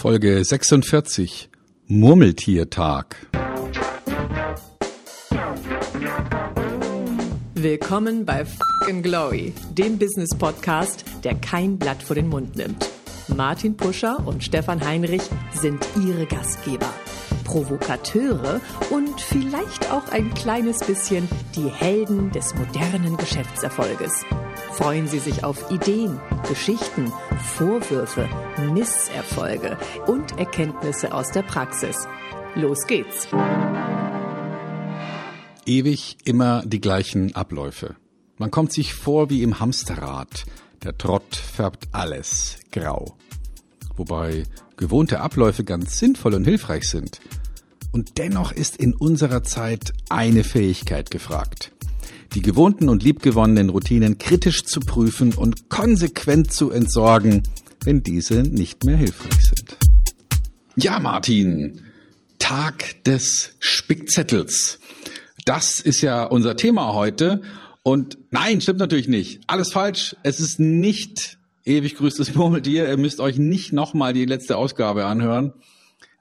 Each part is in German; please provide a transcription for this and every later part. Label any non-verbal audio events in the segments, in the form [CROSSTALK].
Folge 46 Murmeltiertag. Willkommen bei Fucking Glory, dem Business Podcast, der kein Blatt vor den Mund nimmt. Martin Puscher und Stefan Heinrich sind ihre Gastgeber. Provokateure und vielleicht auch ein kleines bisschen die Helden des modernen Geschäftserfolges. Freuen Sie sich auf Ideen, Geschichten, Vorwürfe, Misserfolge und Erkenntnisse aus der Praxis. Los geht's! Ewig immer die gleichen Abläufe. Man kommt sich vor wie im Hamsterrad. Der Trott färbt alles grau. Wobei gewohnte Abläufe ganz sinnvoll und hilfreich sind. Und dennoch ist in unserer Zeit eine Fähigkeit gefragt die gewohnten und liebgewonnenen Routinen kritisch zu prüfen und konsequent zu entsorgen, wenn diese nicht mehr hilfreich sind. Ja, Martin, Tag des Spickzettels. Das ist ja unser Thema heute. Und nein, stimmt natürlich nicht. Alles falsch. Es ist nicht ewig grüßtes Murmeltier. Ihr müsst euch nicht nochmal die letzte Ausgabe anhören.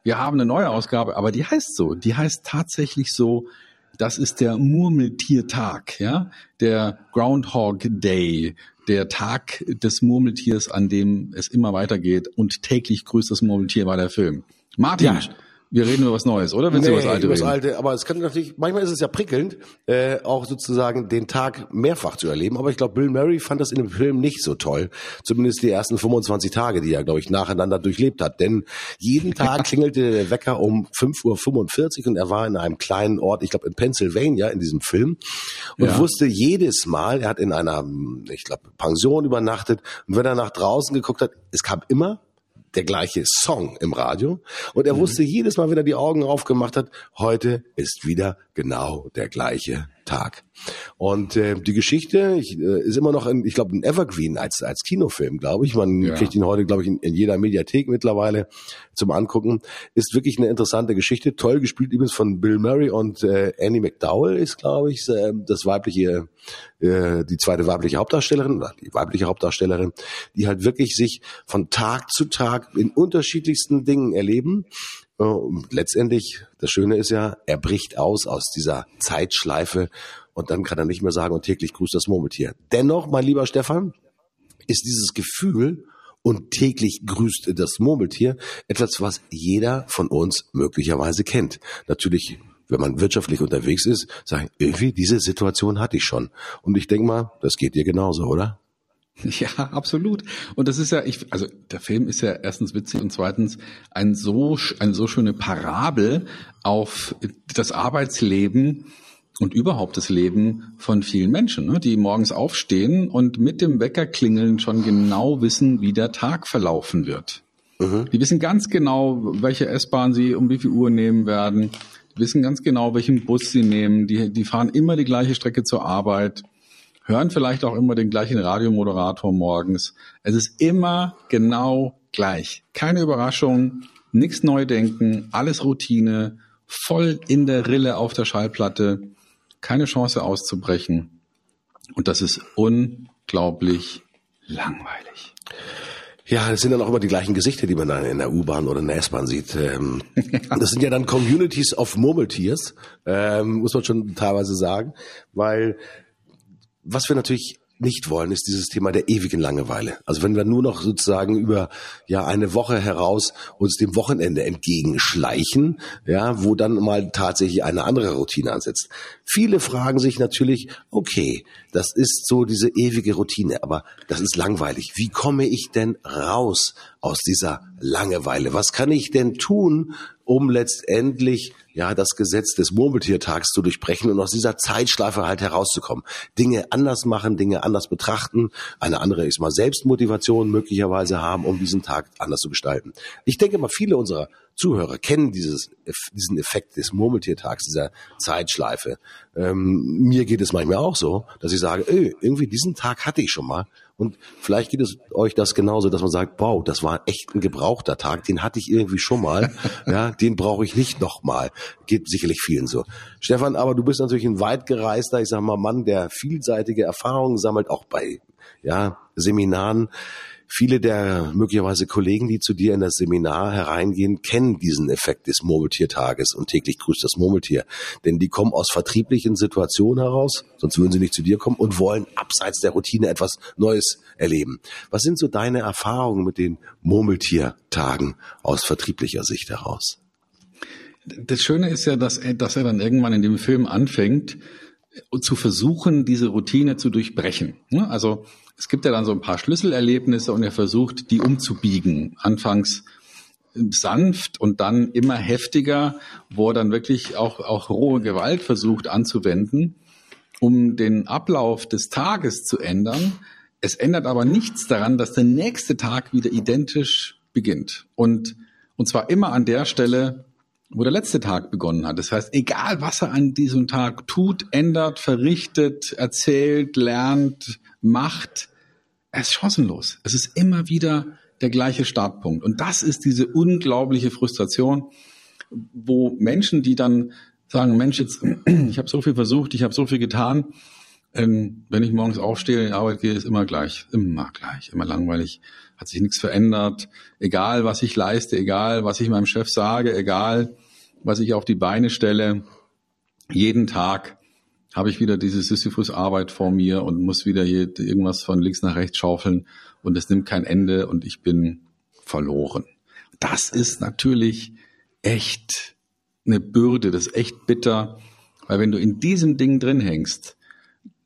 Wir haben eine neue Ausgabe, aber die heißt so. Die heißt tatsächlich so das ist der Murmeltiertag, ja, der Groundhog Day, der Tag des Murmeltiers, an dem es immer weitergeht und täglich grüßt das Murmeltier war der Film. Martin, ja. Wir reden über was Neues, oder? Willst nee, du über das Alte über das Alte, aber es kann natürlich, manchmal ist es ja prickelnd, äh, auch sozusagen den Tag mehrfach zu erleben. Aber ich glaube, Bill Murray fand das in dem Film nicht so toll. Zumindest die ersten 25 Tage, die er, glaube ich, nacheinander durchlebt hat. Denn jeden Tag [LAUGHS] klingelte der Wecker um 5.45 Uhr und er war in einem kleinen Ort, ich glaube in Pennsylvania in diesem Film und ja. wusste jedes Mal, er hat in einer, ich glaube, Pension übernachtet und wenn er nach draußen geguckt hat, es kam immer der gleiche Song im Radio. Und er mhm. wusste jedes Mal, wenn er die Augen aufgemacht hat, heute ist wieder genau der gleiche Tag. Und äh, die Geschichte ich, äh, ist immer noch, ein, ich glaube, ein Evergreen als als Kinofilm, glaube ich. Man ja. kriegt ihn heute, glaube ich, in, in, jeder Mediathek mittlerweile zum Angucken. Ist wirklich eine interessante Geschichte. Toll gespielt übrigens von Bill Murray und äh, Annie McDowell ist, glaube ich, äh, das weibliche, äh, die zweite weibliche Hauptdarstellerin oder die weibliche Hauptdarstellerin, die halt wirklich sich von Tag zu Tag in unterschiedlichsten Dingen erleben und letztendlich, das Schöne ist ja, er bricht aus aus dieser Zeitschleife und dann kann er nicht mehr sagen, und täglich grüßt das Murmeltier. Dennoch, mein lieber Stefan, ist dieses Gefühl und täglich grüßt das Murmeltier etwas, was jeder von uns möglicherweise kennt. Natürlich wenn man wirtschaftlich unterwegs ist, sagen, irgendwie diese Situation hatte ich schon. Und ich denke mal, das geht dir genauso, oder? [LAUGHS] Ja, absolut. Und das ist ja, ich, also der Film ist ja erstens witzig und zweitens ein so, eine so schöne Parabel auf das Arbeitsleben und überhaupt das Leben von vielen Menschen, ne, die morgens aufstehen und mit dem Weckerklingeln schon genau wissen, wie der Tag verlaufen wird. Mhm. Die wissen ganz genau, welche S-Bahn sie um wie viel Uhr nehmen werden. Die wissen ganz genau, welchen Bus sie nehmen. Die, die fahren immer die gleiche Strecke zur Arbeit hören vielleicht auch immer den gleichen Radiomoderator morgens. Es ist immer genau gleich. Keine Überraschung, nichts neu denken, alles Routine, voll in der Rille auf der Schallplatte, keine Chance auszubrechen. Und das ist unglaublich langweilig. Ja, das sind dann auch immer die gleichen Gesichter, die man dann in der U-Bahn oder in der S-Bahn sieht. Ähm, [LAUGHS] das sind ja dann Communities of Murmeltiers, ähm, muss man schon teilweise sagen, weil was wir natürlich nicht wollen, ist dieses Thema der ewigen Langeweile. Also wenn wir nur noch sozusagen über ja eine Woche heraus uns dem Wochenende entgegenschleichen, ja, wo dann mal tatsächlich eine andere Routine ansetzt. Viele fragen sich natürlich, okay, das ist so diese ewige Routine, aber das ist langweilig. Wie komme ich denn raus aus dieser Langeweile? Was kann ich denn tun, um letztendlich ja das Gesetz des Murmeltiertags zu durchbrechen und aus dieser Zeitschleife halt herauszukommen. Dinge anders machen, Dinge anders betrachten, eine andere ist mal Selbstmotivation möglicherweise haben, um diesen Tag anders zu gestalten. Ich denke mal, viele unserer Zuhörer kennen dieses, diesen Effekt des Murmeltiertags, dieser Zeitschleife. Ähm, mir geht es manchmal auch so, dass ich sage, ey, irgendwie diesen Tag hatte ich schon mal. Und vielleicht geht es euch das genauso, dass man sagt, wow, das war echt ein gebrauchter Tag, den hatte ich irgendwie schon mal, [LAUGHS] ja, den brauche ich nicht nochmal. Geht sicherlich vielen so. Stefan, aber du bist natürlich ein weit gereister, ich sag mal, Mann, der vielseitige Erfahrungen sammelt, auch bei, ja, Seminaren. Viele der möglicherweise Kollegen, die zu dir in das Seminar hereingehen, kennen diesen Effekt des Murmeltiertages und täglich grüßt das Murmeltier. Denn die kommen aus vertrieblichen Situationen heraus, sonst würden sie nicht zu dir kommen und wollen abseits der Routine etwas Neues erleben. Was sind so deine Erfahrungen mit den Murmeltiertagen aus vertrieblicher Sicht heraus? Das Schöne ist ja, dass er, dass er dann irgendwann in dem Film anfängt, zu versuchen, diese Routine zu durchbrechen. Also es gibt ja dann so ein paar Schlüsselerlebnisse und er versucht, die umzubiegen. Anfangs sanft und dann immer heftiger, wo er dann wirklich auch, auch rohe Gewalt versucht anzuwenden, um den Ablauf des Tages zu ändern. Es ändert aber nichts daran, dass der nächste Tag wieder identisch beginnt. Und, und zwar immer an der Stelle, wo der letzte Tag begonnen hat. Das heißt, egal was er an diesem Tag tut, ändert, verrichtet, erzählt, lernt, macht, er ist chancenlos. Es ist immer wieder der gleiche Startpunkt. Und das ist diese unglaubliche Frustration, wo Menschen, die dann sagen, Mensch, jetzt, [CLEARS THROAT] ich habe so viel versucht, ich habe so viel getan, ähm, wenn ich morgens aufstehe, in die Arbeit gehe, ist immer gleich, immer gleich, immer langweilig, hat sich nichts verändert, egal was ich leiste, egal was ich meinem Chef sage, egal was ich auf die Beine stelle, jeden Tag habe ich wieder diese Sisyphus-Arbeit vor mir und muss wieder hier irgendwas von links nach rechts schaufeln und es nimmt kein Ende und ich bin verloren. Das ist natürlich echt eine Bürde, das ist echt bitter, weil wenn du in diesem Ding drin hängst,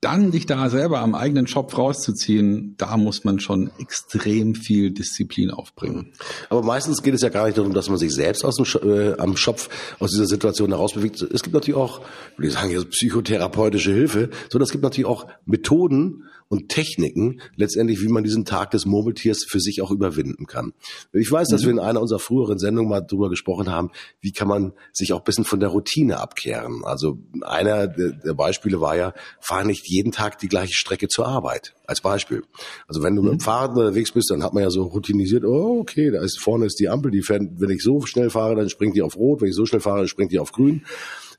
dann dich da selber am eigenen Schopf rauszuziehen, da muss man schon extrem viel Disziplin aufbringen. Aber meistens geht es ja gar nicht darum, dass man sich selbst aus dem, äh, am Schopf aus dieser Situation herausbewegt. Es gibt natürlich auch, würde ich sagen, jetzt psychotherapeutische Hilfe, sondern es gibt natürlich auch Methoden, und Techniken letztendlich, wie man diesen Tag des Murmeltiers für sich auch überwinden kann. Ich weiß, dass mhm. wir in einer unserer früheren Sendungen mal drüber gesprochen haben, wie kann man sich auch ein bisschen von der Routine abkehren. Also einer der Beispiele war ja, fahr nicht jeden Tag die gleiche Strecke zur Arbeit. Als Beispiel. Also wenn du mhm. mit dem mhm. Fahrrad unterwegs bist, dann hat man ja so routinisiert, oh, okay, da ist vorne ist die Ampel, die fährt, wenn ich so schnell fahre, dann springt die auf Rot, wenn ich so schnell fahre, dann springt die auf Grün.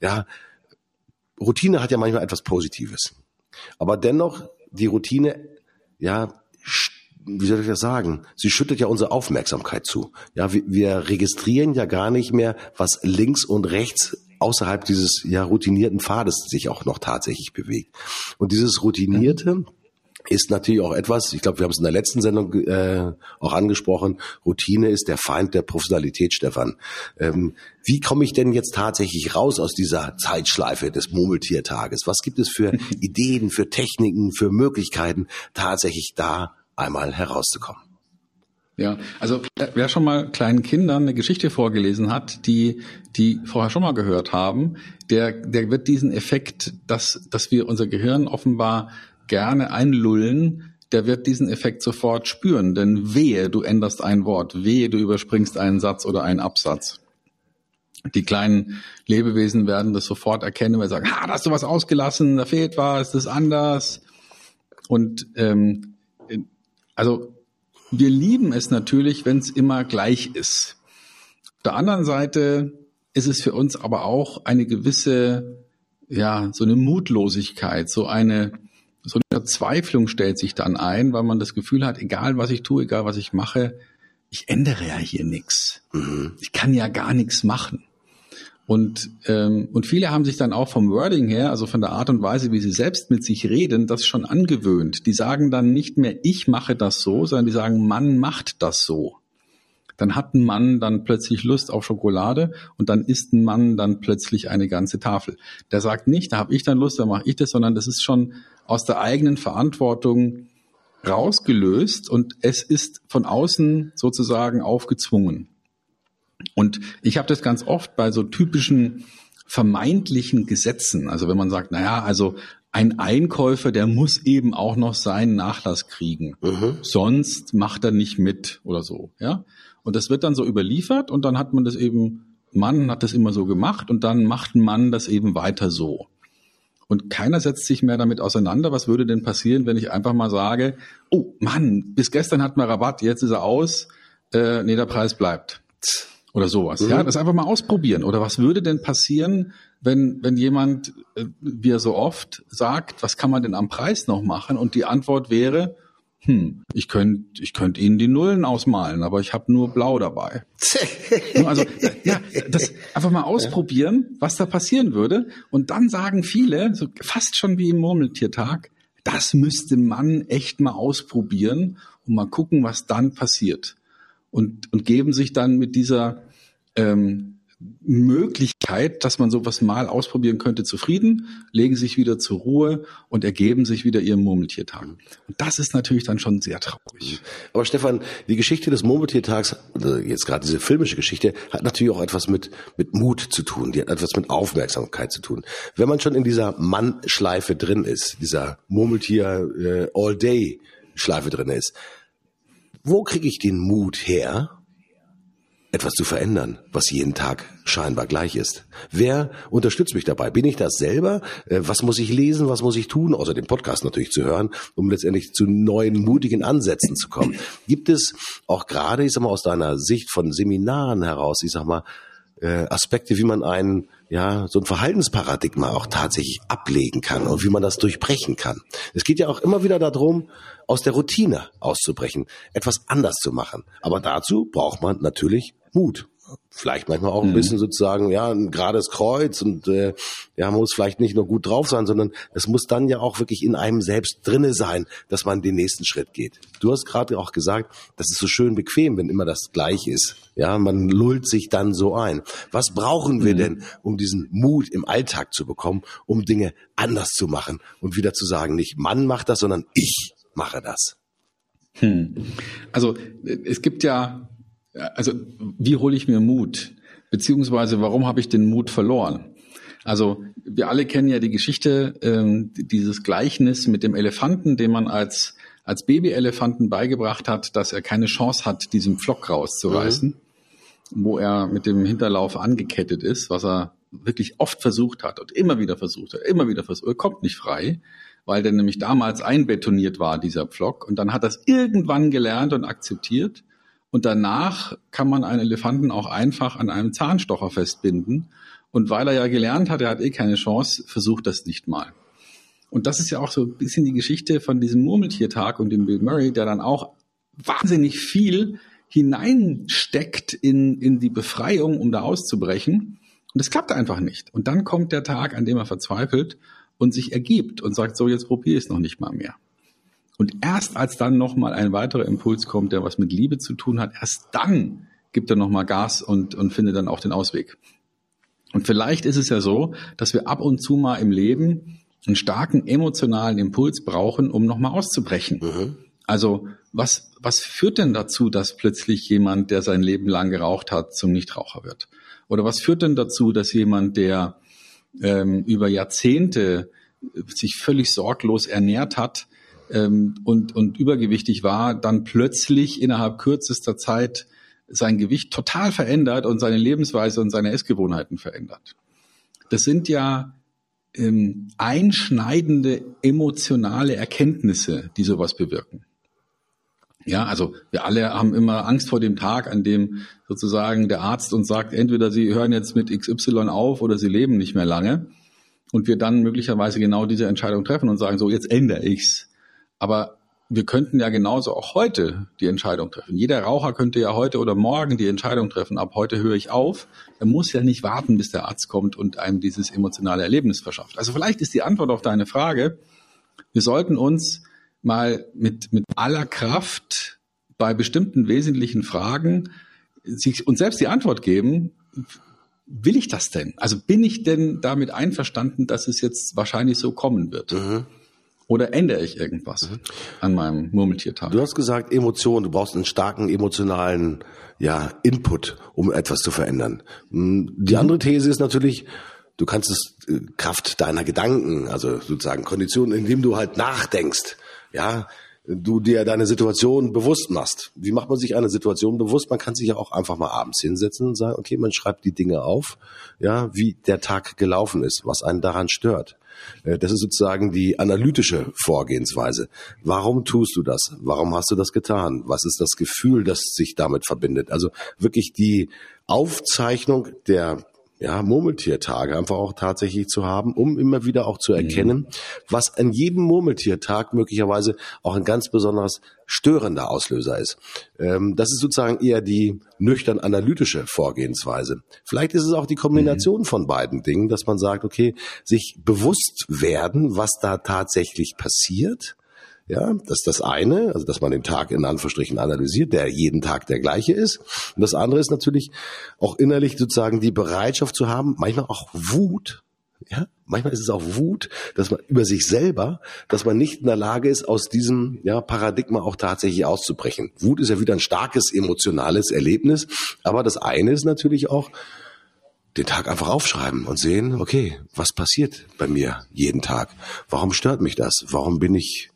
Ja, Routine hat ja manchmal etwas Positives. Aber dennoch die Routine, ja, wie soll ich das sagen? Sie schüttet ja unsere Aufmerksamkeit zu. Ja, wir, wir registrieren ja gar nicht mehr, was links und rechts außerhalb dieses ja routinierten Pfades sich auch noch tatsächlich bewegt. Und dieses routinierte ist natürlich auch etwas, ich glaube, wir haben es in der letzten Sendung äh, auch angesprochen, Routine ist der Feind der Professionalität, Stefan. Ähm, wie komme ich denn jetzt tatsächlich raus aus dieser Zeitschleife des Murmeltiertages? Was gibt es für [LAUGHS] Ideen, für Techniken, für Möglichkeiten, tatsächlich da einmal herauszukommen? Ja, also wer schon mal kleinen Kindern eine Geschichte vorgelesen hat, die die vorher schon mal gehört haben, der der wird diesen Effekt, dass dass wir unser Gehirn offenbar gerne einlullen, der wird diesen Effekt sofort spüren. Denn wehe, du änderst ein Wort, wehe, du überspringst einen Satz oder einen Absatz. Die kleinen Lebewesen werden das sofort erkennen, weil sie sagen, ha, da hast du was ausgelassen, da fehlt was, das ist anders. Und ähm, also wir lieben es natürlich, wenn es immer gleich ist. Auf der anderen Seite ist es für uns aber auch eine gewisse, ja, so eine Mutlosigkeit, so eine so eine Verzweiflung stellt sich dann ein, weil man das Gefühl hat, egal was ich tue, egal was ich mache, ich ändere ja hier nichts. Mhm. Ich kann ja gar nichts machen. Und, ähm, und viele haben sich dann auch vom Wording her, also von der Art und Weise, wie sie selbst mit sich reden, das schon angewöhnt. Die sagen dann nicht mehr, ich mache das so, sondern die sagen, Mann macht das so. Dann hat ein Mann dann plötzlich Lust auf Schokolade und dann isst ein Mann dann plötzlich eine ganze Tafel. Der sagt nicht, da habe ich dann Lust, da mache ich das, sondern das ist schon aus der eigenen Verantwortung rausgelöst und es ist von außen sozusagen aufgezwungen. Und ich habe das ganz oft bei so typischen vermeintlichen Gesetzen, also wenn man sagt, naja, also ein Einkäufer, der muss eben auch noch seinen Nachlass kriegen, mhm. sonst macht er nicht mit oder so, ja. Und das wird dann so überliefert und dann hat man das eben, Mann hat das immer so gemacht und dann macht ein Mann das eben weiter so. Und keiner setzt sich mehr damit auseinander. Was würde denn passieren, wenn ich einfach mal sage, oh Mann, bis gestern hatten wir Rabatt, jetzt ist er aus, äh, nee, der Preis bleibt. Oder sowas. Mhm. Ja, das einfach mal ausprobieren. Oder was würde denn passieren, wenn, wenn jemand, äh, wie er so oft sagt, was kann man denn am Preis noch machen? Und die Antwort wäre, hm, ich könnte ich könnt Ihnen die Nullen ausmalen, aber ich habe nur Blau dabei. [LAUGHS] also ja, das einfach mal ausprobieren, was da passieren würde. Und dann sagen viele, so fast schon wie im Murmeltiertag, das müsste man echt mal ausprobieren und mal gucken, was dann passiert. Und, und geben sich dann mit dieser ähm, Möglichkeit, dass man sowas mal ausprobieren könnte, zufrieden, legen sich wieder zur Ruhe und ergeben sich wieder ihrem Murmeltiertag. Und das ist natürlich dann schon sehr traurig. Aber Stefan, die Geschichte des Murmeltiertags, also jetzt gerade diese filmische Geschichte, hat natürlich auch etwas mit, mit Mut zu tun, die hat etwas mit Aufmerksamkeit zu tun. Wenn man schon in dieser Mannschleife drin ist, dieser Murmeltier äh, drin ist, wo kriege ich den Mut her, etwas zu verändern, was jeden Tag scheinbar gleich ist. Wer unterstützt mich dabei? Bin ich das selber? Äh, was muss ich lesen? Was muss ich tun? Außer den Podcast natürlich zu hören, um letztendlich zu neuen, mutigen Ansätzen zu kommen. [CLEARS THROAT] Gibt es auch gerade, ich sag mal, aus deiner Sicht von Seminaren heraus, ich sag mal, äh, Aspekte, wie man einen, ja, so ein Verhaltensparadigma auch tatsächlich ablegen kann und wie man das durchbrechen kann. Es geht ja auch immer wieder darum, aus der Routine auszubrechen, etwas anders zu machen. Aber dazu braucht man natürlich Mut. Vielleicht manchmal auch ein mhm. bisschen sozusagen, ja, ein gerades Kreuz und äh, ja, man muss vielleicht nicht nur gut drauf sein, sondern es muss dann ja auch wirklich in einem selbst drinne sein, dass man den nächsten Schritt geht. Du hast gerade auch gesagt, das ist so schön bequem, wenn immer das gleich ist. Ja, man lullt sich dann so ein. Was brauchen wir mhm. denn, um diesen Mut im Alltag zu bekommen, um Dinge anders zu machen und wieder zu sagen, nicht Mann macht das, sondern ich mache das? Hm. Also es gibt ja also wie hole ich mir Mut? Beziehungsweise warum habe ich den Mut verloren? Also wir alle kennen ja die Geschichte, ähm, dieses Gleichnis mit dem Elefanten, dem man als, als Babyelefanten beigebracht hat, dass er keine Chance hat, diesen Pflock rauszureißen, mhm. wo er mit dem Hinterlauf angekettet ist, was er wirklich oft versucht hat und immer wieder versucht hat, immer wieder versucht, er kommt nicht frei, weil der nämlich damals einbetoniert war, dieser Pflock. Und dann hat er es irgendwann gelernt und akzeptiert und danach kann man einen Elefanten auch einfach an einem Zahnstocher festbinden. Und weil er ja gelernt hat, er hat eh keine Chance, versucht das nicht mal. Und das ist ja auch so ein bisschen die Geschichte von diesem Murmeltiertag und dem Bill Murray, der dann auch wahnsinnig viel hineinsteckt in, in die Befreiung, um da auszubrechen. Und es klappt einfach nicht. Und dann kommt der Tag, an dem er verzweifelt und sich ergibt und sagt, so, jetzt probiere ich es noch nicht mal mehr. Und erst als dann nochmal ein weiterer Impuls kommt, der was mit Liebe zu tun hat, erst dann gibt er nochmal Gas und, und findet dann auch den Ausweg. Und vielleicht ist es ja so, dass wir ab und zu mal im Leben einen starken emotionalen Impuls brauchen, um nochmal auszubrechen. Mhm. Also was, was führt denn dazu, dass plötzlich jemand, der sein Leben lang geraucht hat, zum Nichtraucher wird? Oder was führt denn dazu, dass jemand, der ähm, über Jahrzehnte sich völlig sorglos ernährt hat, ähm, und, und übergewichtig war, dann plötzlich innerhalb kürzester Zeit sein Gewicht total verändert und seine Lebensweise und seine Essgewohnheiten verändert. Das sind ja ähm, einschneidende emotionale Erkenntnisse, die sowas bewirken. Ja, also wir alle haben immer Angst vor dem Tag, an dem sozusagen der Arzt uns sagt, entweder Sie hören jetzt mit XY auf oder Sie leben nicht mehr lange. Und wir dann möglicherweise genau diese Entscheidung treffen und sagen, so, jetzt ändere ich's. Aber wir könnten ja genauso auch heute die Entscheidung treffen. Jeder Raucher könnte ja heute oder morgen die Entscheidung treffen, ab heute höre ich auf. Er muss ja nicht warten, bis der Arzt kommt und einem dieses emotionale Erlebnis verschafft. Also vielleicht ist die Antwort auf deine Frage, wir sollten uns mal mit, mit aller Kraft bei bestimmten wesentlichen Fragen sich uns selbst die Antwort geben, will ich das denn? Also bin ich denn damit einverstanden, dass es jetzt wahrscheinlich so kommen wird? Mhm. Oder ändere ich irgendwas mhm. an meinem Murmeltiertag? Du hast gesagt, Emotionen, du brauchst einen starken emotionalen ja, Input, um etwas zu verändern. Hm, die mhm. andere These ist natürlich, du kannst es äh, Kraft deiner Gedanken, also sozusagen Konditionen, indem du halt nachdenkst, ja, du dir deine Situation bewusst machst. Wie macht man sich eine Situation bewusst? Man kann sich ja auch einfach mal abends hinsetzen und sagen, okay, man schreibt die Dinge auf, ja, wie der Tag gelaufen ist, was einen daran stört. Äh, das ist sozusagen die analytische Vorgehensweise. Warum tust du das? Warum hast du das getan? Was ist das Gefühl, das sich damit verbindet? Also wirklich die Aufzeichnung der ja, Murmeltiertage einfach auch tatsächlich zu haben, um immer wieder auch zu erkennen, was an jedem Murmeltiertag möglicherweise auch ein ganz besonderes störender Auslöser ist. Ähm, das ist sozusagen eher die nüchtern analytische Vorgehensweise. Vielleicht ist es auch die Kombination Mhm. von beiden Dingen, dass man sagt, okay, sich bewusst werden, was da tatsächlich passiert. Ja, das ist das eine, also dass man den Tag in Anführungsstrichen analysiert, der jeden Tag der gleiche ist. Und das andere ist natürlich auch innerlich sozusagen die Bereitschaft zu haben, manchmal auch Wut. Ja, manchmal ist es auch Wut, dass man über sich selber, dass man nicht in der Lage ist, aus diesem ja, Paradigma auch tatsächlich auszubrechen. Wut ist ja wieder ein starkes emotionales Erlebnis, aber das eine ist natürlich auch, den Tag einfach aufschreiben und sehen, okay, was passiert bei mir jeden Tag? Warum stört mich das? Warum bin ich,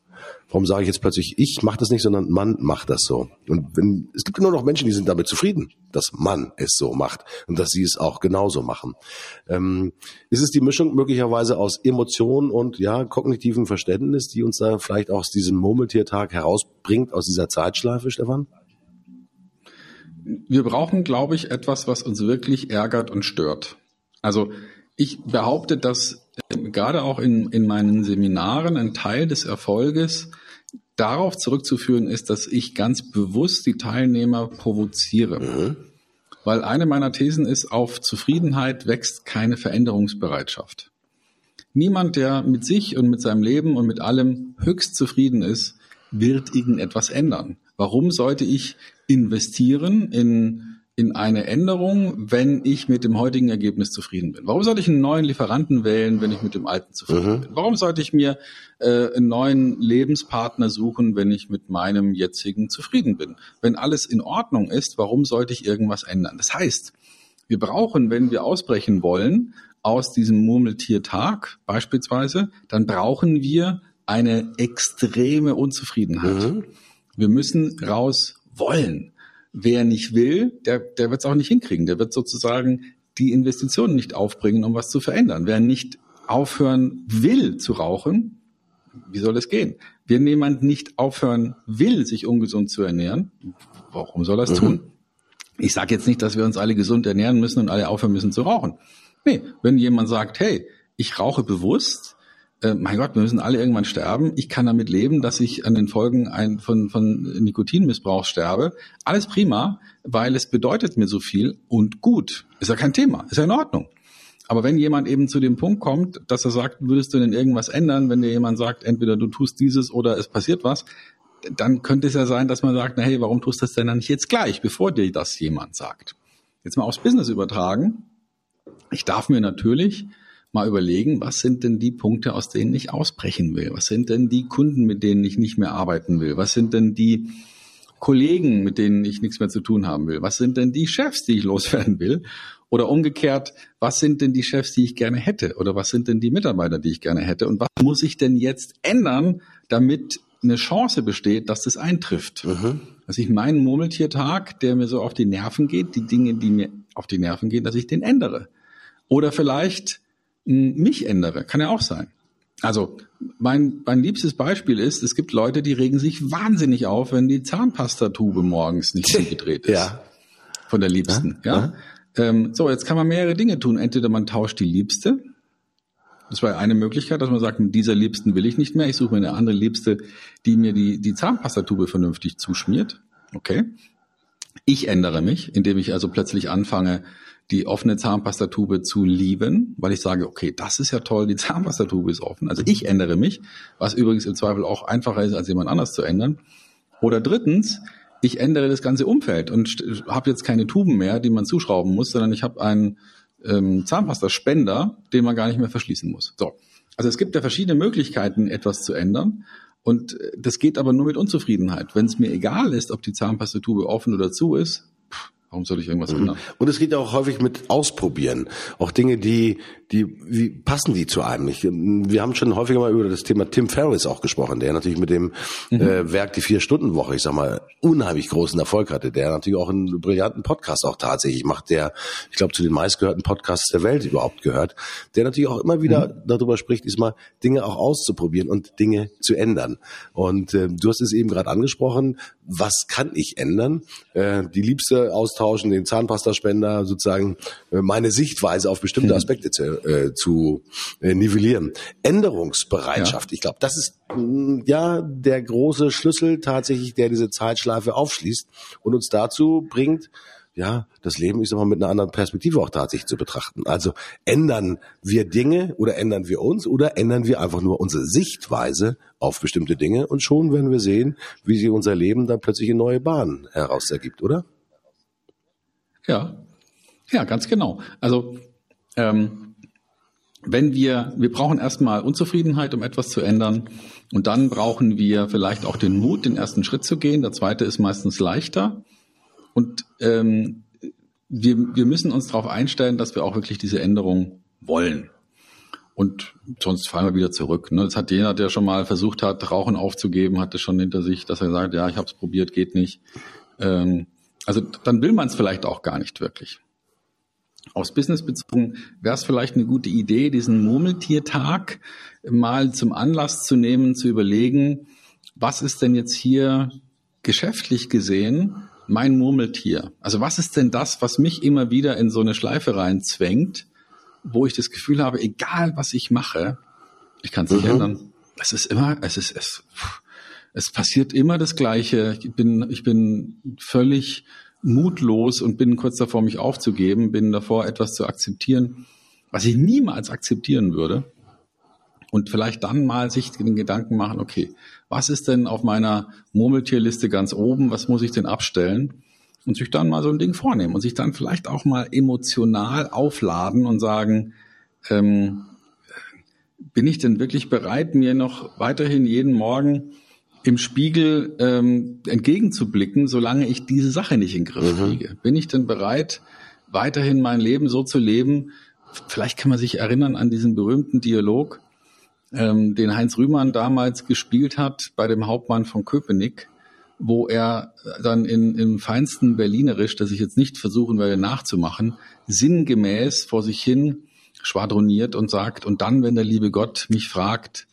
warum sage ich jetzt plötzlich, ich mache das nicht, sondern man macht das so? Und wenn, es gibt nur noch Menschen, die sind damit zufrieden, dass man es so macht und dass sie es auch genauso machen. Ähm, ist es die Mischung möglicherweise aus Emotion und ja kognitiven Verständnis, die uns da vielleicht aus diesem Murmeltiertag herausbringt, aus dieser Zeitschleife, Stefan? wir brauchen, glaube ich, etwas, was uns wirklich ärgert und stört. Also ich behaupte, dass äh, gerade auch in, in meinen Seminaren ein Teil des Erfolges darauf zurückzuführen ist, dass ich ganz bewusst die Teilnehmer provoziere. Weil eine meiner Thesen ist, auf Zufriedenheit wächst keine Veränderungsbereitschaft. Niemand, der mit sich und mit seinem Leben und mit allem höchst zufrieden ist, wird irgendetwas ändern. Warum sollte ich investieren in, in eine Änderung, wenn ich mit dem heutigen Ergebnis zufrieden bin? Warum sollte ich einen neuen Lieferanten wählen, wenn ich mit dem alten zufrieden bin? Warum sollte ich mir äh, einen neuen Lebenspartner suchen, wenn ich mit meinem jetzigen zufrieden bin? Wenn alles in Ordnung ist, warum sollte ich irgendwas ändern? Das heißt, wir brauchen, wenn wir ausbrechen wollen, aus diesem Murmeltiertag beispielsweise, dann brauchen wir eine extreme Unzufriedenheit. Wir müssen raus wollen. Wer nicht will, der, der wird es auch nicht hinkriegen. Der wird sozusagen die Investitionen nicht aufbringen, um was zu verändern. Wer nicht aufhören will zu rauchen, wie soll es gehen? Wenn jemand nicht aufhören will, sich ungesund zu ernähren, warum soll er es tun? Ich sage jetzt nicht, dass wir uns alle gesund ernähren müssen und alle aufhören müssen zu rauchen. Nee, wenn jemand sagt, hey, ich rauche bewusst, äh, mein Gott, wir müssen alle irgendwann sterben. Ich kann damit leben, dass ich an den Folgen ein, von, von Nikotinmissbrauch sterbe. Alles prima, weil es bedeutet mir so viel und gut. Ist ja kein Thema, ist ja in Ordnung. Aber wenn jemand eben zu dem Punkt kommt, dass er sagt, würdest du denn irgendwas ändern, wenn dir jemand sagt, entweder du tust dieses oder es passiert was, dann könnte es ja sein, dass man sagt, na hey, warum tust du das denn dann nicht jetzt gleich, bevor dir das jemand sagt? Jetzt mal aufs Business übertragen. Ich darf mir natürlich mal überlegen, was sind denn die Punkte, aus denen ich ausbrechen will? Was sind denn die Kunden, mit denen ich nicht mehr arbeiten will? Was sind denn die Kollegen, mit denen ich nichts mehr zu tun haben will? Was sind denn die Chefs, die ich [LAUGHS] loswerden will? Oder umgekehrt, was sind denn die Chefs, die ich gerne hätte? Oder was sind denn die Mitarbeiter, die ich gerne hätte? Und was muss ich denn jetzt ändern, damit eine Chance besteht, dass das eintrifft? Dass ich meinen Murmeltiertag, der mir so auf die Nerven geht, die Dinge, die mir auf die Nerven gehen, dass ich den ändere. Oder vielleicht mich ändere. Kann ja auch sein. Also mein, mein liebstes Beispiel ist, es gibt Leute, die regen sich wahnsinnig auf, wenn die Zahnpastatube morgens nicht [LAUGHS] zugedreht ist. Ja. Von der Liebsten. Ja. Ähm, so, jetzt kann man mehrere Dinge tun. Entweder man tauscht die Liebste. Das war eine Möglichkeit, dass man sagt, mit dieser Liebsten will ich nicht mehr. Ich suche mir eine andere Liebste, die mir die, die Zahnpastatube vernünftig zuschmiert. Okay. Ich ändere mich, indem ich also plötzlich anfange, die offene Zahnpastatube zu lieben, weil ich sage, okay, das ist ja toll, die [LAUGHS] Zahnpastatube ist offen. Also ich ändere mich, was übrigens im Zweifel auch einfacher ist, als jemand anders zu ändern. Oder drittens, ich ändere das ganze Umfeld und habe jetzt keine Tuben mehr, die man zuschrauben muss, sondern ich habe einen ähm, Zahnpastaspender, den man gar nicht mehr verschließen muss. So. Also es gibt ja verschiedene Möglichkeiten, etwas zu ändern. Und äh, das geht aber nur mit Unzufriedenheit. Wenn es mir egal ist, ob die Zahnpastatube offen oder zu ist, warum soll ich irgendwas ändern? Und es geht ja auch häufig mit Ausprobieren. Auch Dinge, die, die, wie passen die zu einem? Ich, wir haben schon häufiger mal über das Thema Tim Ferriss auch gesprochen, der natürlich mit dem äh, Werk Die Vier-Stunden-Woche, ich sag mal, unheimlich großen Erfolg hatte, der natürlich auch einen brillanten Podcast auch tatsächlich macht, der, ich glaube, zu den meistgehörten Podcasts der Welt überhaupt gehört, der natürlich auch immer wieder darüber spricht, diesmal Dinge auch auszuprobieren und Dinge zu ändern. Und äh, du hast es eben gerade angesprochen, was kann ich ändern? Äh, die Liebste austauschen, den Zahnpastaspender sozusagen äh, meine Sichtweise auf bestimmte mhm. Aspekte zu, äh, zu äh, nivellieren. Änderungsbereitschaft, ja. ich glaube, das ist mh, mm, ja der große Schlüssel tatsächlich, der diese Zeitschleife aufschließt und uns dazu bringt, ja, das Leben ist aber mit einer anderen Perspektive auch tatsächlich zu betrachten. Also ändern wir Dinge oder ändern wir uns oder ändern wir einfach nur unsere Sichtweise auf bestimmte Dinge und schon werden wir sehen, wie sich unser Leben dann plötzlich in neue Bahnen heraus ergibt, oder? Ja, ja, ganz genau. Also ähm, wenn wir, wir brauchen erstmal Unzufriedenheit, um etwas zu ändern. Und dann brauchen wir vielleicht auch den Mut, den ersten Schritt zu gehen. Der zweite ist meistens leichter. Und ähm, wir, wir müssen uns darauf einstellen, dass wir auch wirklich diese Änderung wollen. Und sonst fallen wir wieder zurück. Ne? Das hat jener, der schon mal versucht hat, Rauchen aufzugeben, hatte schon hinter sich, dass er sagt, ja, ich habe es probiert, geht nicht. Ähm, also dann will man es vielleicht auch gar nicht wirklich. Aus Business bezogen wäre es vielleicht eine gute Idee, diesen Murmeltiertag mal zum Anlass zu nehmen, zu überlegen, was ist denn jetzt hier geschäftlich gesehen mein Murmeltier. Also was ist denn das, was mich immer wieder in so eine Schleife reinzwängt, wo ich das Gefühl habe, egal was ich mache, ich kann es nicht mhm. ändern. Es ist immer, es ist, es, es passiert immer das Gleiche. Ich bin, ich bin völlig mutlos und bin kurz davor, mich aufzugeben, bin davor, etwas zu akzeptieren, was ich niemals akzeptieren würde. Und vielleicht dann mal sich den Gedanken machen, okay, was ist denn auf meiner Murmeltierliste ganz oben, was muss ich denn abstellen? Und sich dann mal so ein Ding vornehmen und sich dann vielleicht auch mal emotional aufladen und sagen, ähm, bin ich denn wirklich bereit, mir noch weiterhin jeden Morgen im Spiegel ähm, entgegenzublicken, solange ich diese Sache nicht in den Griff mhm. kriege? Bin ich denn bereit, weiterhin mein Leben so zu leben? Vielleicht kann man sich erinnern an diesen berühmten Dialog, ähm, den Heinz Rühmann damals gespielt hat bei dem Hauptmann von Köpenick, wo er dann in, im feinsten Berlinerisch, das ich jetzt nicht versuchen werde nachzumachen, sinngemäß vor sich hin schwadroniert und sagt, und dann, wenn der liebe Gott mich fragt,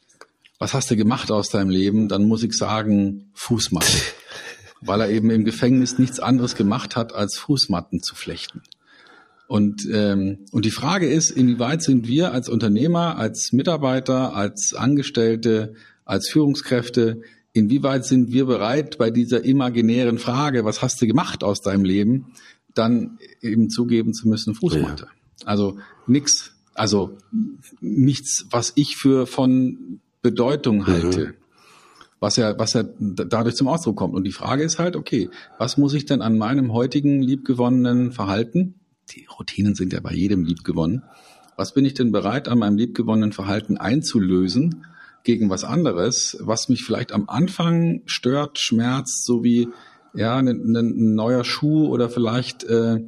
was hast du gemacht aus deinem Leben, dann muss ich sagen, Fußmatte. [LAUGHS] Weil er eben im Gefängnis nichts anderes gemacht hat, als Fußmatten zu flechten. Und, ähm, und die Frage ist, inwieweit sind wir als Unternehmer, als Mitarbeiter, als Angestellte, als Führungskräfte, inwieweit sind wir bereit, bei dieser imaginären Frage, was hast du gemacht aus deinem Leben, dann eben zugeben zu müssen, Fußmatte. Ja. Also nix, also nichts, was ich für von Bedeutung mhm. halte. Mhm. Was ja, was ja dadurch zum Ausdruck kommt. Und die Frage ist halt, okay, was muss ich denn an meinem heutigen liebgewonnenen Verhalten die Routinen sind ja bei jedem liebgewonnen. Was bin ich denn bereit, an meinem liebgewonnenen Verhalten einzulösen gegen was anderes, was mich vielleicht am Anfang stört, schmerzt, so wie ja, ein, ne, ein neuer Schuh oder vielleicht äh,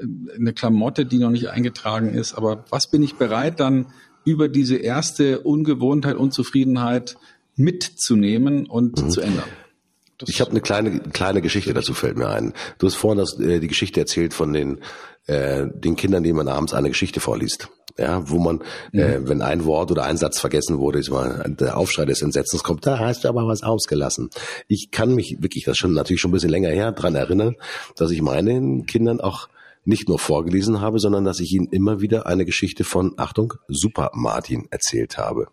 eine Klamotte, die noch nicht eingetragen ist. Aber was bin ich bereit, dann über diese erste Ungewohnheit, Unzufriedenheit mitzunehmen und mhm. zu ändern? ich habe eine kleine kleine Geschichte dazu fällt mir ein. Du hast vorhin das, äh, die Geschichte erzählt von den äh, den Kindern, denen man abends eine Geschichte vorliest. Ja, wo man, äh, mhm. äh, wenn ein Wort oder ein Satz vergessen wurde, ist mal der Aufschrei des Entsetzens kommt, da hast du aber was ausgelassen. Ich kann mich wirklich, das schon natürlich schon ein bisschen länger her, dran erinnern, dass ich meinen Kindern auch nicht nur vorgelesen habe, sondern dass ich ihnen immer wieder eine Geschichte von, Achtung, Super Martin erzählt habe.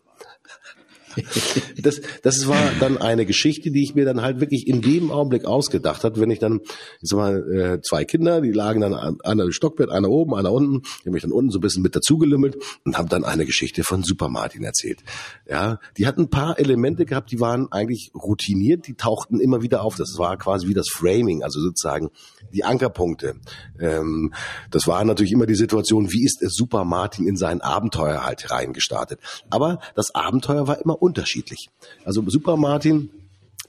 [LAUGHS] das, das war dann eine Geschichte, die ich mir dann halt wirklich in dem Augenblick ausgedacht hat, wenn ich dann, ich sag mal, äh, zwei Kinder, die lagen dann an einem Stockbett, einer oben, einer unten, ich habe mich dann unten so ein bisschen mit dazugelümmelt und habe dann eine Geschichte von Super Martin erzählt. Ja, die hatten ein paar Elemente gehabt, die waren eigentlich routiniert, die tauchten immer wieder auf. Das war quasi wie das Framing, also sozusagen die Ankerpunkte. Ähm, das war natürlich immer die Situation, wie ist Super Martin in sein Abenteuer halt reingestartet. Aber das Abenteuer war immer unterschiedlich. Also Super Martin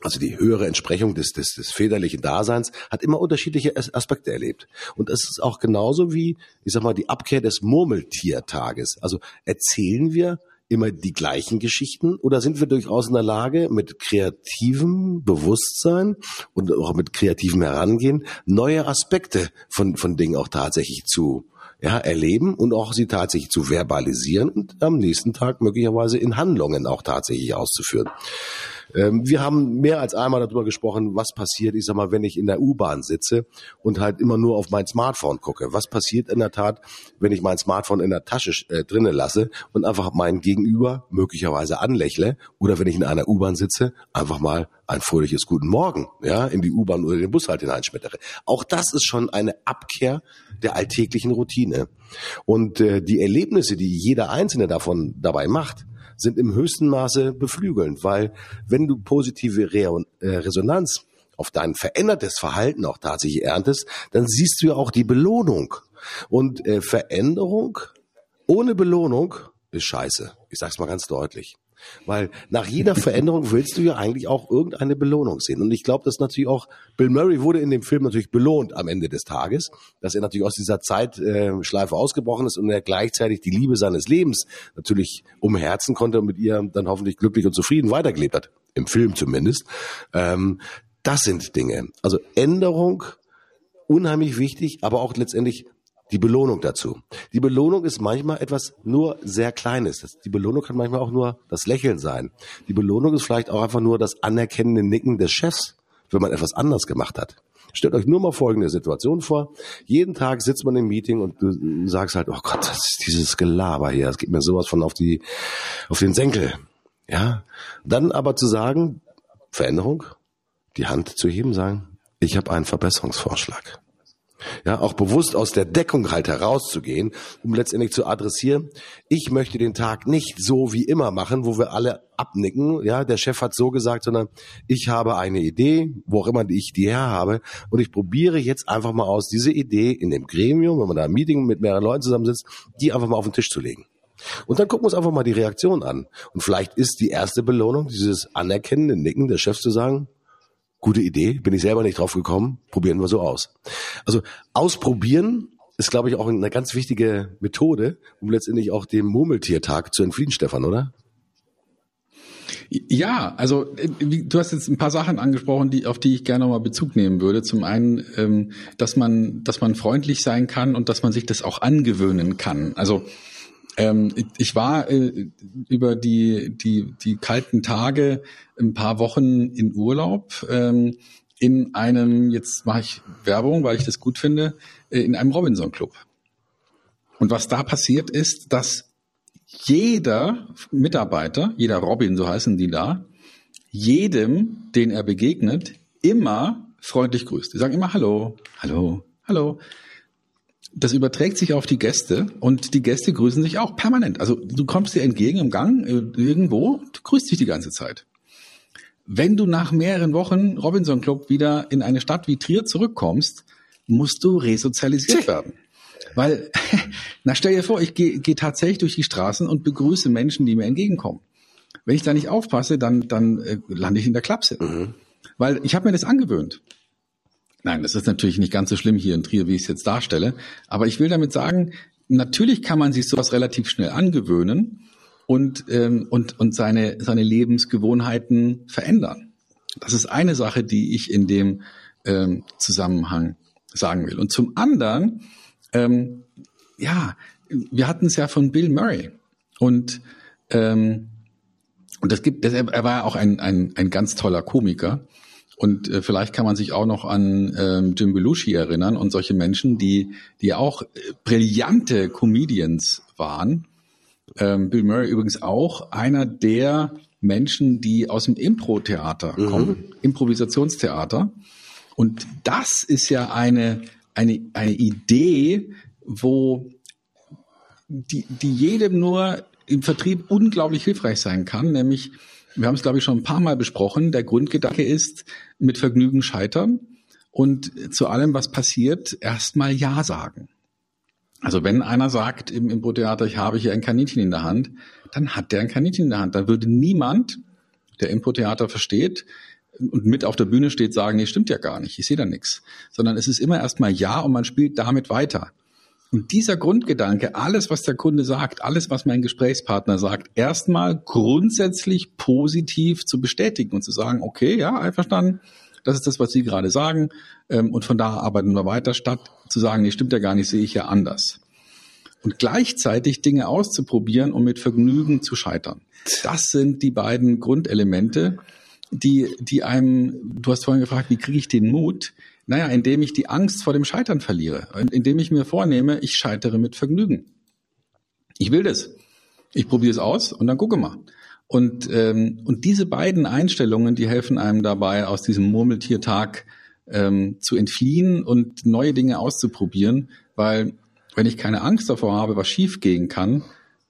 also die höhere Entsprechung des, des, des väterlichen Daseins, hat immer unterschiedliche Aspekte erlebt. Und es ist auch genauso wie, ich sag mal, die Abkehr des Murmeltiertages. Also erzählen wir immer die gleichen Geschichten oder sind wir durchaus in der Lage, mit kreativem Bewusstsein und auch mit kreativem Herangehen neue Aspekte von, von Dingen auch tatsächlich zu ja, erleben und auch sie tatsächlich zu verbalisieren und am nächsten Tag möglicherweise in Handlungen auch tatsächlich auszuführen. Ähm, wir haben mehr als einmal darüber gesprochen, was passiert, ich sag mal, wenn ich in der U-Bahn sitze und halt immer nur auf mein Smartphone gucke. Was passiert in der Tat, wenn ich mein Smartphone in der Tasche äh, drinnen lasse und einfach meinen Gegenüber möglicherweise anlächle oder wenn ich in einer U-Bahn sitze, einfach mal ein fröhliches Guten Morgen, ja, in die U-Bahn oder den Bus halt hineinschmettere. Auch das ist schon eine Abkehr der alltäglichen Routine. Und äh, die Erlebnisse, die jeder Einzelne davon dabei macht, sind im höchsten Maße beflügelnd, weil wenn du positive Re äh, Resonanz auf dein verändertes Verhalten auch tatsächlich erntest, dann siehst du ja auch die Belohnung. Und äh, Veränderung ohne Belohnung ist scheiße. Ich sag's mal ganz deutlich. Weil nach jeder Veränderung willst du ja eigentlich auch irgendeine Belohnung sehen. Und ich glaube, dass natürlich auch Bill Murray wurde in dem Film natürlich belohnt am Ende des Tages, dass er natürlich aus dieser Zeitschleife äh, ausgebrochen ist und er gleichzeitig die Liebe seines Lebens natürlich umherzen konnte und mit ihr dann hoffentlich glücklich und zufrieden weitergelebt hat. Im Film zumindest. Ähm, das sind Dinge. Also Änderung unheimlich wichtig, aber auch letztendlich die Belohnung dazu. Die Belohnung ist manchmal etwas nur sehr Kleines. Die Belohnung kann manchmal auch nur das Lächeln sein. Die Belohnung ist vielleicht auch einfach nur das anerkennende Nicken des Chefs, wenn man etwas anders gemacht hat. Stellt euch nur mal folgende Situation vor. Jeden Tag sitzt man im Meeting und du sagst halt, oh Gott, das ist dieses Gelaber hier, das geht mir sowas von auf die, auf den Senkel. Ja. Dann aber zu sagen, Veränderung, die Hand zu heben, sagen, ich habe einen Verbesserungsvorschlag. Ja, auch bewusst aus der Deckung halt herauszugehen, um letztendlich zu adressieren, ich möchte den Tag nicht so wie immer machen, wo wir alle abnicken, ja, der Chef hat so gesagt, sondern ich habe eine Idee, wo auch immer ich die her habe, und ich probiere jetzt einfach mal aus, diese Idee in dem Gremium, wenn man da im Meeting mit mehreren Leuten zusammensitzt, die einfach mal auf den Tisch zu legen. Und dann gucken wir uns einfach mal die Reaktion an. Und vielleicht ist die erste Belohnung dieses anerkennende Nicken des Chefs zu sagen, Gute Idee, bin ich selber nicht drauf gekommen, probieren wir so aus. Also ausprobieren ist, glaube ich, auch eine ganz wichtige Methode, um letztendlich auch dem Murmeltiertag zu entfliehen, Stefan, oder? Ja, also äh, du hast jetzt ein paar Sachen angesprochen, die, auf die ich gerne nochmal Bezug nehmen würde. Zum einen, ähm, dass man, dass man freundlich sein kann und dass man sich das auch angewöhnen kann. Also ähm, ich war äh, über die, die, die kalten Tage ein paar Wochen in Urlaub ähm, in einem, jetzt mache ich Werbung, weil ich das gut finde, äh, in einem Robinson Club. Und was da passiert ist, dass jeder Mitarbeiter, jeder Robin, so heißen die da, jedem, den er begegnet, immer freundlich grüßt. Die sagen immer Hallo, Hallo, Hallo das überträgt sich auf die Gäste und die Gäste grüßen sich auch permanent. Also du kommst dir entgegen im Gang äh, irgendwo, du grüßt dich die ganze Zeit. Wenn du nach mehreren Wochen Robinson Club wieder in eine Stadt wie Trier zurückkommst, musst du resozialisiert werden. Weil, [LAUGHS] na stell dir vor, ich gehe geh tatsächlich durch die Straßen und begrüße Menschen, die mir entgegenkommen. Wenn ich da nicht aufpasse, dann, dann äh, lande ich in der Klapse. Mhm. Weil ich habe mir das angewöhnt. Nein, das ist natürlich nicht ganz so schlimm hier in Trier, wie ich es jetzt darstelle. Aber ich will damit sagen, natürlich kann man sich sowas relativ schnell angewöhnen und, ähm, und, und seine, seine Lebensgewohnheiten verändern. Das ist eine Sache, die ich in dem ähm, Zusammenhang sagen will. Und zum anderen, ähm, ja, wir hatten es ja von Bill Murray und ähm, und das gibt, das, er war ja auch ein, ein, ein ganz toller Komiker. Und äh, vielleicht kann man sich auch noch an ähm, Jim Belushi erinnern und solche Menschen, die, die auch äh, brillante Comedians waren. Ähm, Bill Murray übrigens auch einer der Menschen, die aus dem Impro-Theater mhm. kommen, Improvisationstheater. Und das ist ja eine, eine, eine Idee, wo die, die jedem nur im Vertrieb unglaublich hilfreich sein kann, nämlich wir haben es, glaube ich, schon ein paar Mal besprochen. Der Grundgedanke ist, mit Vergnügen scheitern und zu allem, was passiert, erstmal Ja sagen. Also wenn einer sagt im Impro-Theater, ich habe hier ein Kaninchen in der Hand, dann hat der ein Kaninchen in der Hand. Dann würde niemand, der Impro-Theater versteht und mit auf der Bühne steht, sagen, nee, stimmt ja gar nicht, ich sehe da nichts. Sondern es ist immer erstmal Ja und man spielt damit weiter. Und dieser Grundgedanke, alles, was der Kunde sagt, alles, was mein Gesprächspartner sagt, erstmal grundsätzlich positiv zu bestätigen und zu sagen, okay, ja, einverstanden, das ist das, was Sie gerade sagen, ähm, und von da arbeiten wir weiter, statt zu sagen, nee, stimmt ja gar nicht, sehe ich ja anders. Und gleichzeitig Dinge auszuprobieren und mit Vergnügen zu scheitern. Das sind die beiden Grundelemente, die, die einem, du hast vorhin gefragt, wie kriege ich den Mut? Naja, indem ich die Angst vor dem Scheitern verliere, indem ich mir vornehme, ich scheitere mit Vergnügen. Ich will das. Ich probiere es aus und dann gucke mal. Und, ähm, und diese beiden Einstellungen, die helfen einem dabei, aus diesem Murmeltiertag ähm, zu entfliehen und neue Dinge auszuprobieren, weil wenn ich keine Angst davor habe, was schief gehen kann,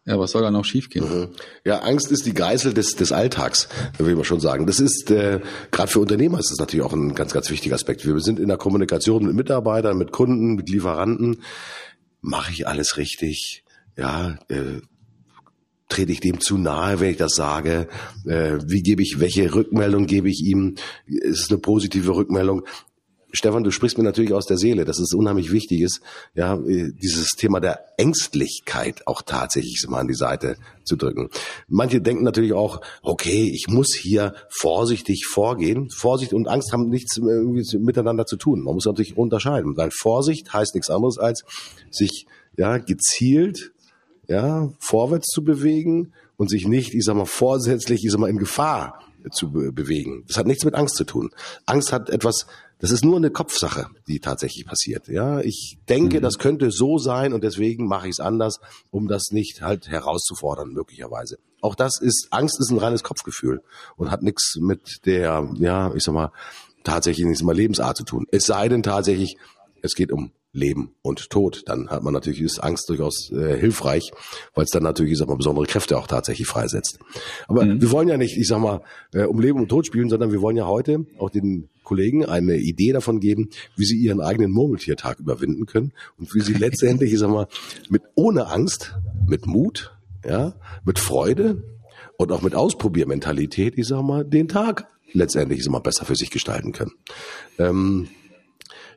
ja, was soll da noch schiefgehen? Mhm. Ja, Angst ist die Geißel des, des Alltags, will man schon sagen. Das ist äh, gerade für Unternehmer ist das natürlich auch ein ganz, ganz wichtiger Aspekt. Wir sind in der Kommunikation mit Mitarbeitern, mit Kunden, mit Lieferanten. Mache ich alles richtig? Ja, äh, trete ich dem zu nahe, wenn ich das sage? Äh, wie gebe ich, welche Rückmeldung gebe ich ihm? Ist es eine positive Rückmeldung? Stefan, du sprichst mir natürlich aus der Seele, dass es unheimlich wichtig ist, ja, äh, dieses Thema der Ängstlichkeit auch tatsächlich mal an die Seite zu drücken. Manche denken natürlich auch, okay, ich muss hier vorsichtig vorgehen. Vorsicht und Angst haben nichts miteinander zu tun. Man muss natürlich unterscheiden, weil Vorsicht heißt nichts anderes als sich ja gezielt ja vorwärts zu bewegen und sich nicht, ich sag mal, vorsätzlich, ich sag mal, in Gefahr zu bewegen. Das hat nichts mit Angst zu tun. Angst hat etwas das ist nur eine Kopfsache, die tatsächlich passiert. Ja, ich denke, mhm. das könnte so sein und deswegen mache ich es anders, um das nicht halt herauszufordern möglicherweise. Auch das ist Angst ist ein reines Kopfgefühl und hat nichts mit der, ja, ich sag mal, tatsächlich nichts mal Lebensart zu tun. Es sei denn tatsächlich, es geht um Leben und Tod. Dann hat man natürlich ist Angst durchaus äh, hilfreich, weil es dann natürlich, ich sag mal, besondere Kräfte auch tatsächlich freisetzt. Aber mhm. wir wollen ja nicht, ich sag mal, äh, um Leben und Tod spielen, sondern wir wollen ja heute auch den Kollegen eine Idee davon geben, wie sie ihren eigenen Murmeltiertag überwinden können und wie sie letztendlich, ich sag mal, mit ohne Angst, mit Mut, ja, mit Freude und auch mit Ausprobiermentalität, ich sag mal, den Tag letztendlich ist immer besser für sich gestalten können. Ähm,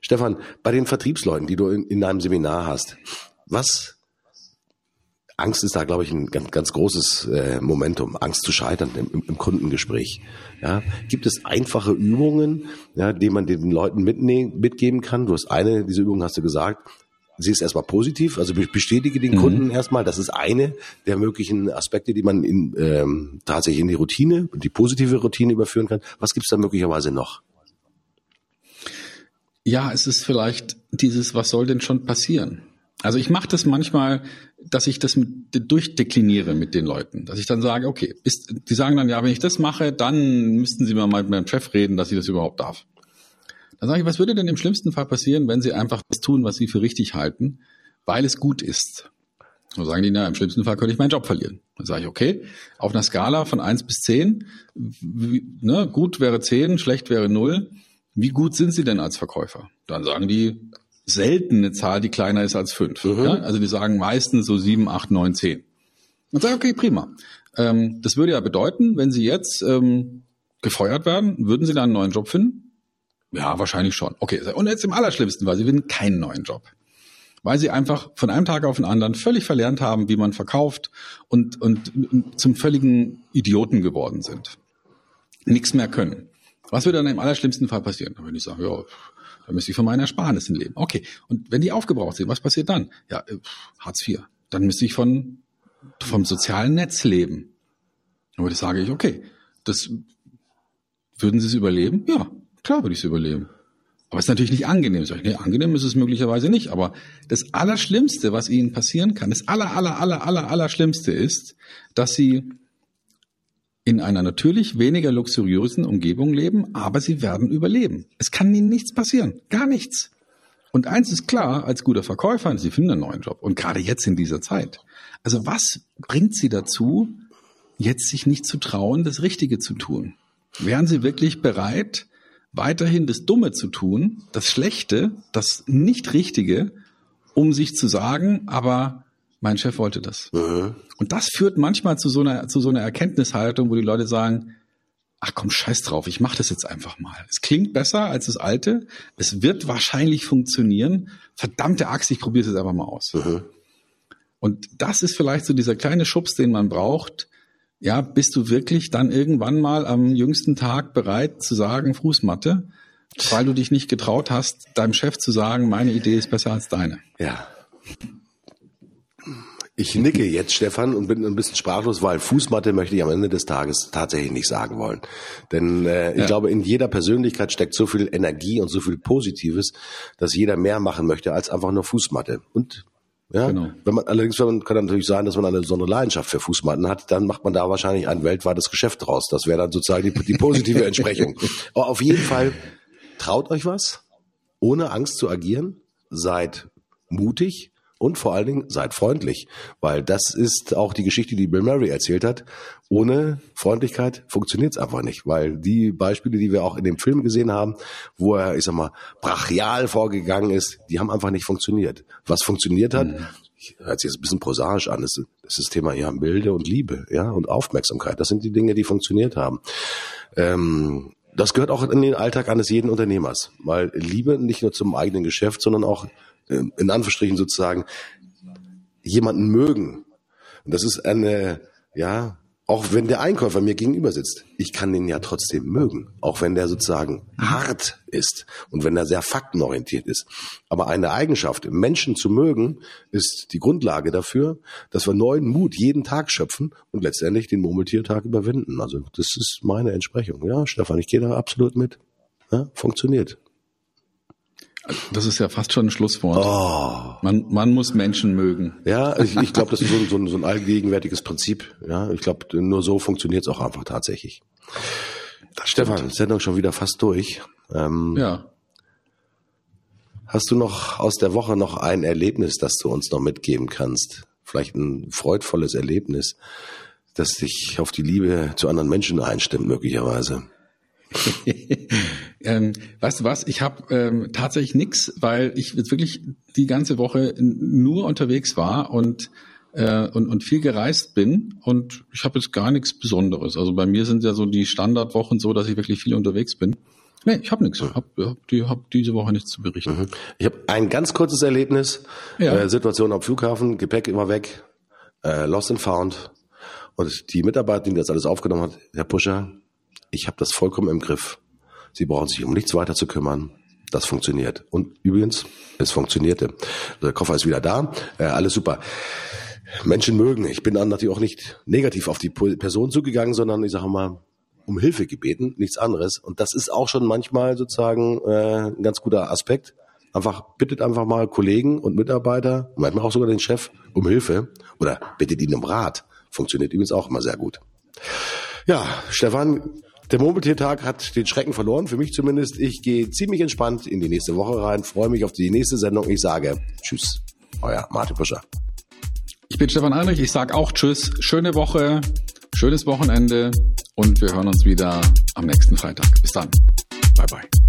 Stefan, bei den Vertriebsleuten, die du in, in deinem Seminar hast, was Angst ist da, glaube ich, ein ganz, ganz großes äh, Momentum, Angst zu scheitern im, im Kundengespräch. Ja, gibt es einfache Übungen, ja, die man den Leuten mitnehmen, mitgeben kann? Du hast eine, diese Übung hast du gesagt, sie ist erstmal positiv, also bestätige den mhm. Kunden erstmal. Das ist eine der möglichen Aspekte, die man in, ähm, tatsächlich in die Routine, die positive Routine überführen kann. Was gibt's da möglicherweise noch? Ja, es ist vielleicht dieses, was soll denn schon passieren? Also ich mache das manchmal, dass ich das mit, durchdekliniere mit den Leuten, dass ich dann sage, okay, ist, die sagen dann, ja, wenn ich das mache, dann müssten Sie mal mit meinem Chef reden, dass ich das überhaupt darf. Dann sage ich, was würde denn im schlimmsten Fall passieren, wenn Sie einfach das tun, was Sie für richtig halten, weil es gut ist? Dann sagen die, na, im schlimmsten Fall könnte ich meinen Job verlieren. Dann sage ich, okay, auf einer Skala von eins bis zehn, ne, gut wäre zehn, schlecht wäre null wie gut sind Sie denn als Verkäufer? Dann sagen die selten eine Zahl, die kleiner ist als fünf. Mhm. Ja? Also die sagen meistens so sieben, acht, neun, zehn. Und sage okay, prima. Ähm, das würde ja bedeuten, wenn Sie jetzt ähm, gefeuert werden, würden Sie dann einen neuen Job finden? Ja, wahrscheinlich schon. Okay, und jetzt im Allerschlimmsten, weil Sie finden keinen neuen Job. Weil Sie einfach von einem Tag auf den anderen völlig verlernt haben, wie man verkauft und, und, und zum völligen Idioten geworden sind. Nichts mehr können. Was würde dann im allerschlimmsten Fall passieren? Dann würde ich sagen, ja, dann müsste ich von meinen Ersparnissen leben. Okay. Und wenn die aufgebraucht sind, was passiert dann? Ja, äh, Hartz IV. Dann müsste ich von, vom sozialen Netz leben. Dann würde ich sagen, okay, das, würden Sie es überleben? Ja, klar würde ich es überleben. Aber es ist natürlich nicht angenehm. Sag ich, nee, angenehm ist es möglicherweise nicht. Aber das Allerschlimmste, was Ihnen passieren kann, das aller, aller, aller, aller, Allerschlimmste ist, dass Sie in einer natürlich weniger luxuriösen Umgebung leben, aber sie werden überleben. Es kann ihnen nichts passieren. Gar nichts. Und eins ist klar, als guter Verkäufer, sie finden einen neuen Job. Und gerade jetzt in dieser Zeit. Also was bringt sie dazu, jetzt sich nicht zu trauen, das Richtige zu tun? Wären sie wirklich bereit, weiterhin das Dumme zu tun, das Schlechte, das Nicht-Richtige, um sich zu sagen, aber mein Chef wollte das. Mhm. Und das führt manchmal zu so einer, zu so einer Erkenntnishaltung, wo die Leute sagen, ach komm, scheiß drauf, ich mache das jetzt einfach mal. Es klingt besser als das alte, es wird wahrscheinlich funktionieren. Verdammte Axt, ich probiere es jetzt einfach mal aus. Mhm. Und das ist vielleicht so dieser kleine Schubs, den man braucht. Ja, bist du wirklich dann irgendwann mal am jüngsten Tag bereit zu sagen, Fußmatte, weil du dich nicht getraut hast, deinem Chef zu sagen, meine Idee ist besser als deine? Ja. Ich nicke jetzt, Stefan, und bin ein bisschen sprachlos, weil Fußmatte möchte ich am Ende des Tages tatsächlich nicht sagen wollen. Denn äh, ich Ja. glaube, in jeder Persönlichkeit steckt so viel Energie und so viel Positives, dass jeder mehr machen möchte als einfach nur Fußmatte. Und ja, Genau. wenn man allerdings wenn man, kann natürlich sein, dass man eine besondere Leidenschaft für Fußmatten hat, dann macht man da wahrscheinlich ein weltweites Geschäft draus. Das wäre dann sozusagen die, die positive Entsprechung. [LAUGHS] Aber auf jeden Fall traut euch was, ohne Angst zu agieren, seid mutig und vor allen Dingen seid freundlich, weil das ist auch die Geschichte, die Bill Murray erzählt hat. Ohne Freundlichkeit funktioniert es einfach nicht, weil die Beispiele, die wir auch in dem Film gesehen haben, wo er, ich sag mal, brachial vorgegangen ist, die haben einfach nicht funktioniert. Was funktioniert hat, hört sich jetzt ein bisschen prosaisch an, das ist das, ist das Thema ja Milde und Liebe, ja und Aufmerksamkeit. Das sind die Dinge, die funktioniert haben. Ähm, das gehört auch in den Alltag eines jeden Unternehmers, weil Liebe nicht nur zum eigenen Geschäft, sondern auch ähm, in Anführungsstrichen sozusagen jemanden mögen. Und das ist eine, ja, auch wenn der Einkäufer mir gegenüber sitzt, ich kann den ja trotzdem mögen, auch wenn der sozusagen hart ist und wenn er sehr faktenorientiert ist. Aber eine Eigenschaft, Menschen zu mögen, ist die Grundlage dafür, dass wir neuen Mut jeden Tag schöpfen und letztendlich den Murmeltiertag überwinden. Also das ist meine Entsprechung. Ja, Stefan, ich gehe da absolut mit. Ja, funktioniert. Das ist ja fast schon ein Schlusswort. Oh. Man, man muss Menschen mögen. Ja, ich, ich glaube, das ist so ein, so, ein, so ein allgegenwärtiges Prinzip. Ja, ich glaube, nur so funktioniert es auch einfach tatsächlich. Stefan, Sendung schon wieder fast durch. Ähm, Ja. Hast du noch aus der Woche noch ein Erlebnis, das du uns noch mitgeben kannst? Vielleicht ein freudvolles Erlebnis, das dich auf die Liebe zu anderen Menschen einstimmt, möglicherweise. [LAUGHS] ähm, weißt du was? Ich habe ähm, tatsächlich nix, weil ich jetzt wirklich die ganze Woche nur unterwegs war und äh, und, und viel gereist bin und ich habe jetzt gar nichts Besonderes. Also bei mir sind ja so die Standardwochen so, dass ich wirklich viel unterwegs bin. Nee, ich habe nichts. Ich habe hab die, hab diese Woche nichts zu berichten. Ich habe ein ganz kurzes Erlebnis. Ja. Äh, Situation am Flughafen, Gepäck immer weg, äh, lost and found. Und die Mitarbeiterin, die das alles aufgenommen hat, Herr Puscher, ich habe das vollkommen im Griff. Sie brauchen sich um nichts weiter zu kümmern. Das funktioniert. Und übrigens, es funktionierte. Der Koffer ist wieder da. Äh, alles super. Menschen mögen. Ich bin dann natürlich auch nicht negativ auf die Person zugegangen, sondern ich sage mal, um Hilfe gebeten, nichts anderes. Und das ist auch schon manchmal sozusagen äh, ein ganz guter Aspekt. Einfach bittet einfach mal Kollegen und Mitarbeiter, manchmal auch sogar den Chef um Hilfe oder bittet ihn um Rat. Funktioniert übrigens auch immer sehr gut. Ja, Stefan, der Murmeltiertag hat den Schrecken verloren, für mich zumindest. Ich gehe ziemlich entspannt in die nächste Woche rein, freue mich auf die nächste Sendung. Ich sage Tschüss, euer Martin Puscher. Ich bin Stefan Heinrich. Ich sag auch Tschüss. Schöne Woche, schönes Wochenende und wir hören uns wieder am nächsten Freitag. Bis dann. Bye bye.